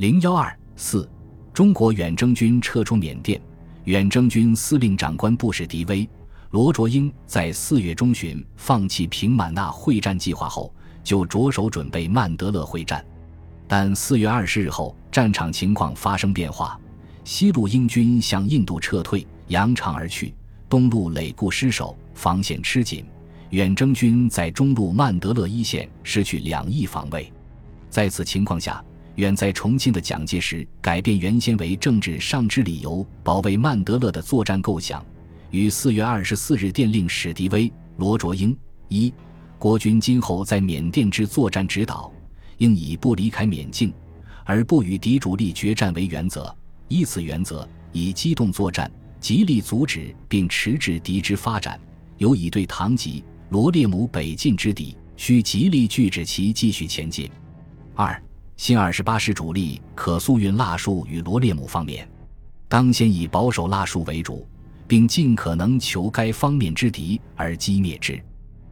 零幺二四，中国远征军撤出缅甸。远征军司令长官布什迪威、罗卓英在四月中旬放弃平满纳会战计划后，就着手准备曼德勒会战。但四月二十日后，战场情况发生变化，西路英军向印度撤退，扬长而去；东路累固失守，防线吃紧。远征军在中路曼德勒一线失去两翼防卫。在此情况下，远在重庆的蒋介石改变原先为政治上之理由保卫曼德勒的作战构想，于四月二十四日电令史迪威、罗卓英：一、国军今后在缅甸之作战指导，应以不离开缅境，而不与敌主力决战为原则。依此原则，以机动作战，极力阻止并迟滞敌之发展，有以对唐吉、罗列姆北进之敌，需极力拒止其继续前进。二。新二十八师主力可速运腊戍与罗列姆方面，当先以保守腊戍为主，并尽可能求该方面之敌而击灭之。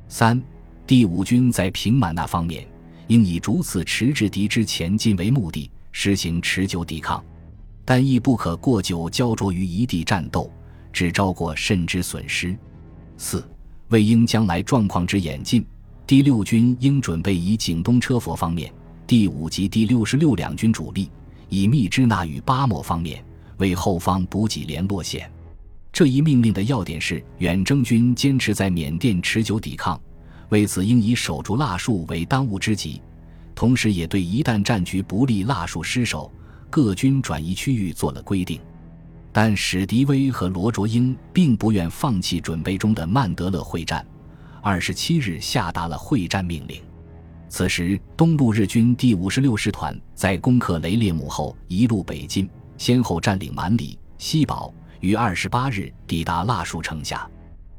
三、第五军在平满那方面，应以逐次迟滞敌之前进为目的，实行持久抵抗，但亦不可过久焦灼于一地战斗，致招过甚之损失。四、为应将来状况之演进，第六军应准备以景东车佛方面。第五及第六十六两军主力以密支那与巴莫方面为后方补给联络线。这一命令的要点是：远征军坚持在缅甸持久抵抗，为此应以守住腊戍为当务之急。同时，也对一旦战局不利、腊戍失守，各军转移区域做了规定。但史迪威和罗卓英并不愿放弃准备中的曼德勒会战，二十七日下达了会战命令。此时，东路日军第五十六师团在攻克雷列姆后，一路北进，先后占领满里、西堡，于二十八日抵达腊戍城下。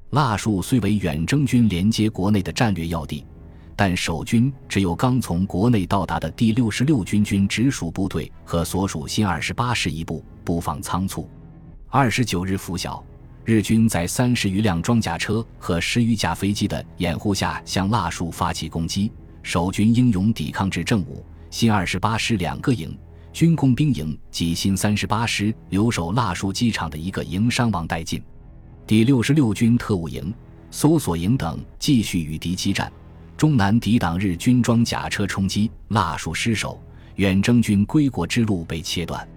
腊戍虽为远征军连接国内的战略要地，但守军只有刚从国内到达的第六十六军军直属部队和所属新二十八师一部，布防仓促。二十九日拂晓，日军在三十余辆装甲车和十余架飞机的掩护下，向腊戍发起攻击。守军英勇抵抗至正午，新二十八师两个营、军工兵营及新三十八师留守腊戍机场的一个营伤亡殆尽。第六十六军特务营、搜索营等继续与敌激战，终难抵挡日军装甲车冲击，腊戍失守，远征军归国之路被切断。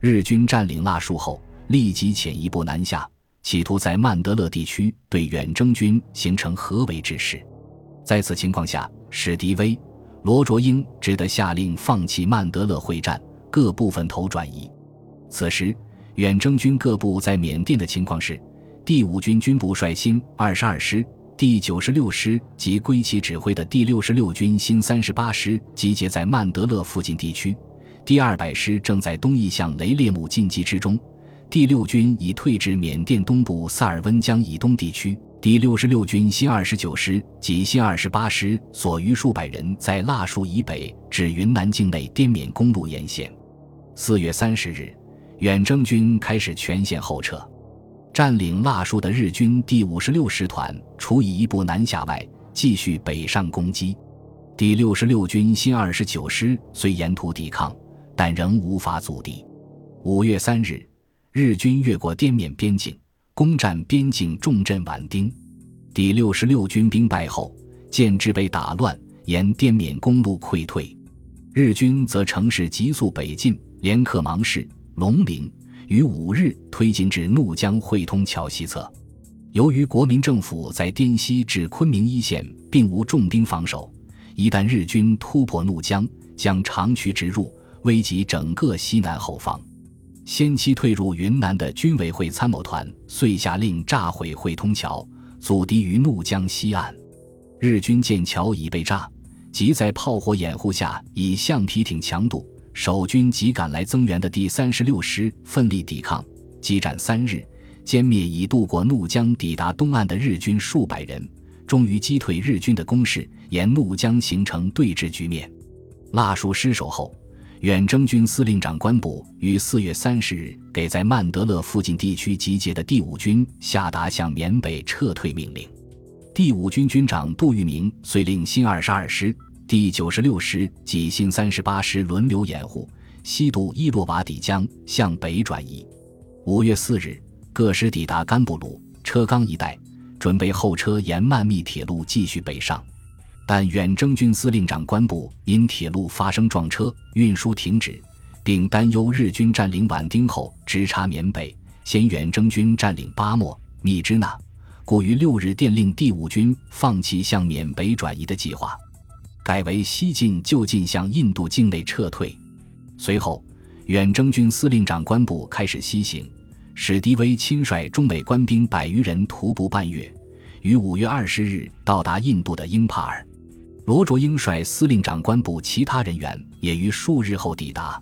日军占领腊戍后，立即潜一步南下，企图在曼德勒地区对远征军形成合围之势。在此情况下，史迪威、罗卓英只得下令放弃曼德勒会战，各部分头转移。此时，远征军各部在缅甸的情况是：第五军军部率新二十二师、第九十六师及归其指挥的第六十六军新三十八师集结在曼德勒附近地区；第二百师正在东翼向雷列姆进击之中；第六军已退至缅甸东部萨尔温江以东地区。第六十六军新二十九师及新二十八师所余数百人在腊戍以北至云南境内滇缅公路沿线。四月三十日，远征军开始全线后撤。占领腊戍的日军第五十六师团除以一部南下外，继续北上攻击。第六十六军新二十九师虽沿途抵抗，但仍无法阻敌。五月三日，日军越过滇缅边境。攻占边境重镇畹町，第六十六军兵败后，建制被打乱，沿滇缅公路溃退。日军则乘势急速北进，连克芒市、龙陵，于五日推进至怒江汇通桥西侧。由于国民政府在滇西至昆明一线并无重兵防守，一旦日军突破怒江，将长驱直入，危及整个西南后方。先期退入云南的军委会参谋团遂下令炸毁汇通桥，阻敌于怒江西岸。日军见桥已被炸，即在炮火掩护下以橡皮艇强渡。守军及赶来增援的第三十六师奋力抵抗，激战三日，歼灭已渡过怒江抵达东岸的日军数百人，终于击退日军的攻势，沿怒江形成对峙局面。腊戍失守后。远征军司令长官部于四月三十日给在曼德勒附近地区集结的第五军下达向缅北撤退命令。第五军军长杜聿明遂令新二十二师、第九十六师及新三十八师轮流掩护，西渡伊洛瓦底江，向北转移。五月四日，各师抵达甘布鲁、车刚一带，准备后车沿曼密铁路继续北上。但远征军司令长官部因铁路发生撞车，运输停止，并担忧日军占领畹町后直插缅北，先远征军占领巴莫、密支那，故于六日电令第五军放弃向缅北转移的计划，改为西进就近向印度境内撤退。随后，远征军司令长官部开始西行，史迪威亲率中美官兵百余人徒步半月，于五月二十日到达印度的英帕尔。罗卓英率司令长官部其他人员也于数日后抵达，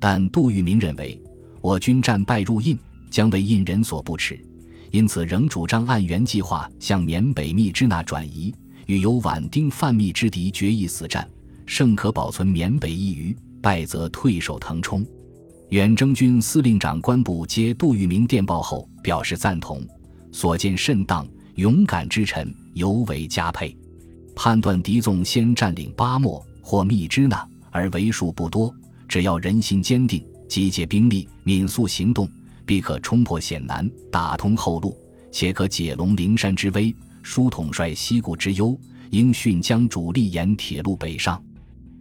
但杜聿明认为我军战败入印将为印人所不齿，因此仍主张按原计划向缅北密支那转移，与有畹町犯密之敌决一死战，胜可保存缅北一隅，败则退守腾冲。远征军司令长官部接杜聿明电报后表示赞同，所见甚当，勇敢之臣尤为佳佩。判断敌纵先占领巴莫或密支那，而为数不多，只要人心坚定，集结兵力，敏速行动，必可冲破险难，打通后路，且可解龙陵山之危，疏统帅西固之忧。应迅将主力沿铁路北上。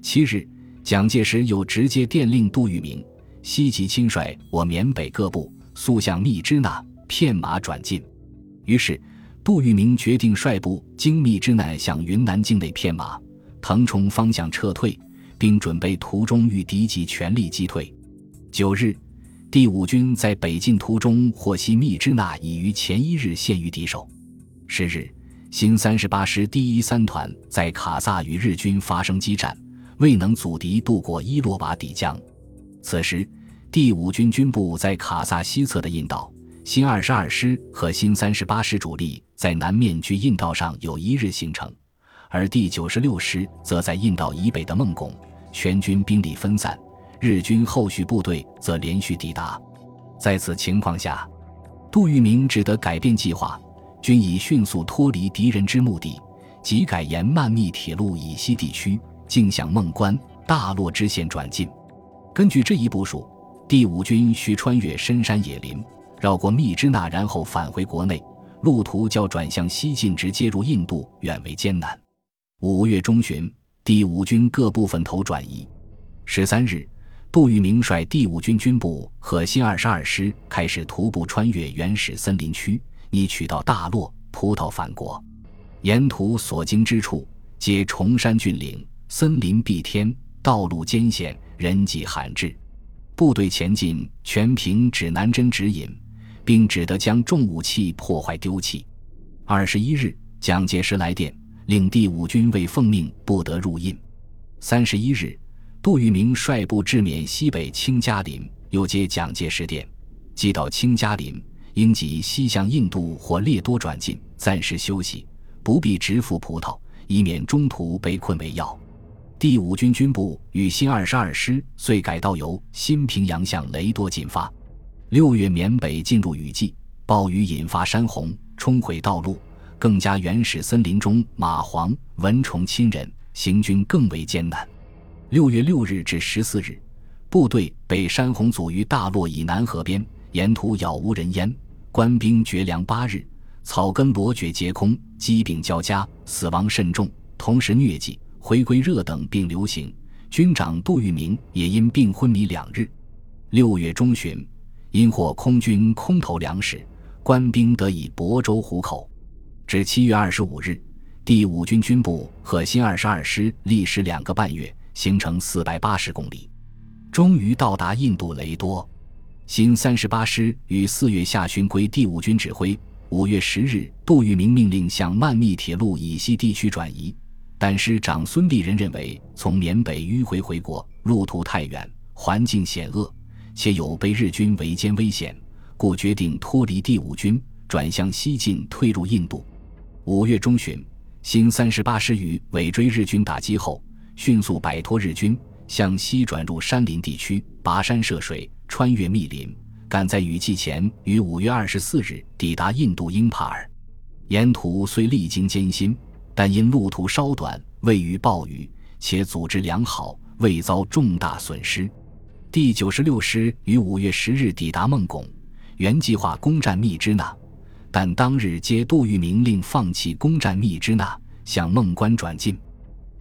七日，蒋介石又直接电令杜聿明，西急亲率我缅北各部速向密支那，片马转进。于是。杜聿明决定率部经密支那向云南境内片马，腾冲方向撤退，并准备途中遇敌即全力击退。九日，第五军在北进途中获悉密支那已于前一日陷于敌手。十日，新三十八师第一三团在卡萨与日军发生激战，未能阻敌渡过伊洛瓦底江。此时，第五军军部在卡萨西侧的印道。新二十二师和新三十八师主力在南面距印道上有一日行程，而第九十六师则在印道以北的孟拱，全军兵力分散，日军后续部队则连续抵达。在此情况下，杜聿明只得改变计划，均以迅速脱离敌人之目的，即改沿曼密铁路以西地区，径向孟关、大洛支线转进。根据这一部署，第五军需穿越深山野林。绕过密支那，然后返回国内，路途较转向西进直接入印度远为艰难。五月中旬，第五军各部分头转移。十三日，杜聿明率第五军军部和新二十二师开始徒步穿越原始森林区，拟取到大洛，葡萄返国。沿途所经之处，皆崇山峻岭，森林蔽天，道路艰险，人迹罕至。部队前进全凭指南针指引。并只得将重武器破坏丢弃。二十一日，蒋介石来电，令第五军为奉命不得入印。三十一日，杜聿明率部至缅西北清嘉林，又接蒋介石电，即到清嘉林，应即西向印度或列多转进，暂时休息，不必直赴葡萄，以免中途被困为要。第五军军部与新二十二师遂改道由新平阳向雷多进发。六月，缅北进入雨季，暴雨引发山洪，冲毁道路，更加原始森林中蚂蟥、蚊虫侵人，行军更为艰难。六月六日至十四日，部队被山洪阻于大洛以南河边，沿途杳无人烟，官兵绝粮八日，草根罗蕨皆空，疾病交加，死亡甚重，同时疟疾、回归热等病流行。军长杜聿明也因病昏迷两日。六月中旬。因获空军空投粮食，官兵得以亳州糊口。至七月二十五日，第五军军部和新二十二师历时两个半月，行程四百八十公里，终于到达印度雷多。新三十八师于四月下旬归第五军指挥。五月十日，杜聿明命令向曼密铁路以西地区转移，但师长孙立人认为从缅北迂回回国路途太远，环境险恶。且有被日军围歼危险，故决定脱离第五军，转向西进，退入印度。五月中旬，新三十八师于尾追日军打击后，迅速摆脱日军，向西转入山林地区，跋山涉水，穿越密林，赶在雨季前于五月二十四日抵达印度英帕尔。沿途虽历经艰辛，但因路途稍短，未遇暴雨，且组织良好，未遭重大损失。第九十六师于五月十日抵达孟拱，原计划攻占密支那，但当日接杜聿明令放弃攻占密支那，向孟关转进。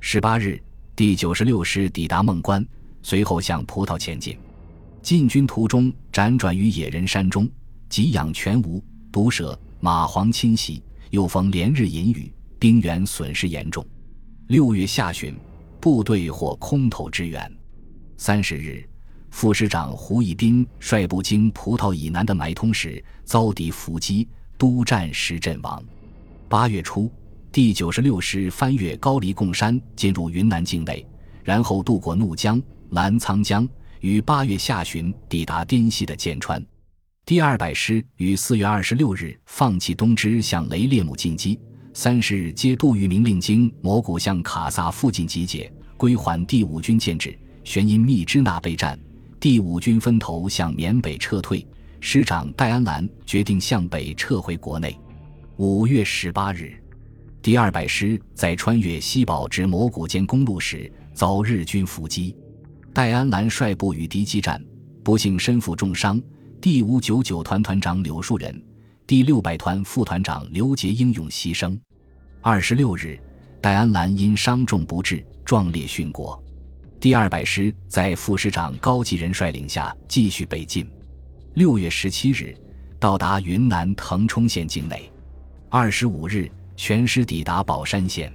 十八日，第九十六师抵达孟关，随后向葡萄前进。进军途中辗转于野人山中，给养全无，毒蛇、蚂蟥侵袭，又逢连日淫雨，兵员损失严重。六月下旬，部队获空投支援。三十日。副师长胡一斌率部经葡萄以南的买通时，遭敌伏击，督战时阵亡。八月初，第九十六师翻越高黎贡山，进入云南境内，然后渡过怒江、澜沧江，于八月下旬抵达滇西的剑川。第二百师于四月二十六日放弃东支，向雷列姆进击。三十日接杜聿明令，经蘑菇向卡萨附近集结，归还第五军建制，旋因密支那备战。第五军分头向缅北撤退，师长戴安澜决定向北撤回国内。五月十八日，第二百师在穿越西堡至蘑菇间公路时遭日军伏击，戴安澜率部与敌激战，不幸身负重伤。第五九九团团长柳树人、第六百团副团长刘杰英勇牺牲。二十六日，戴安澜因伤重不治，壮烈殉国。第二百师在副师长高继仁率领下继续北进，六月十七日到达云南腾冲县境内，二十五日全师抵达保山县。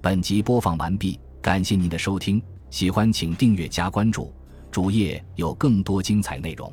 本集播放完毕，感谢您的收听，喜欢请订阅加关注，主页有更多精彩内容。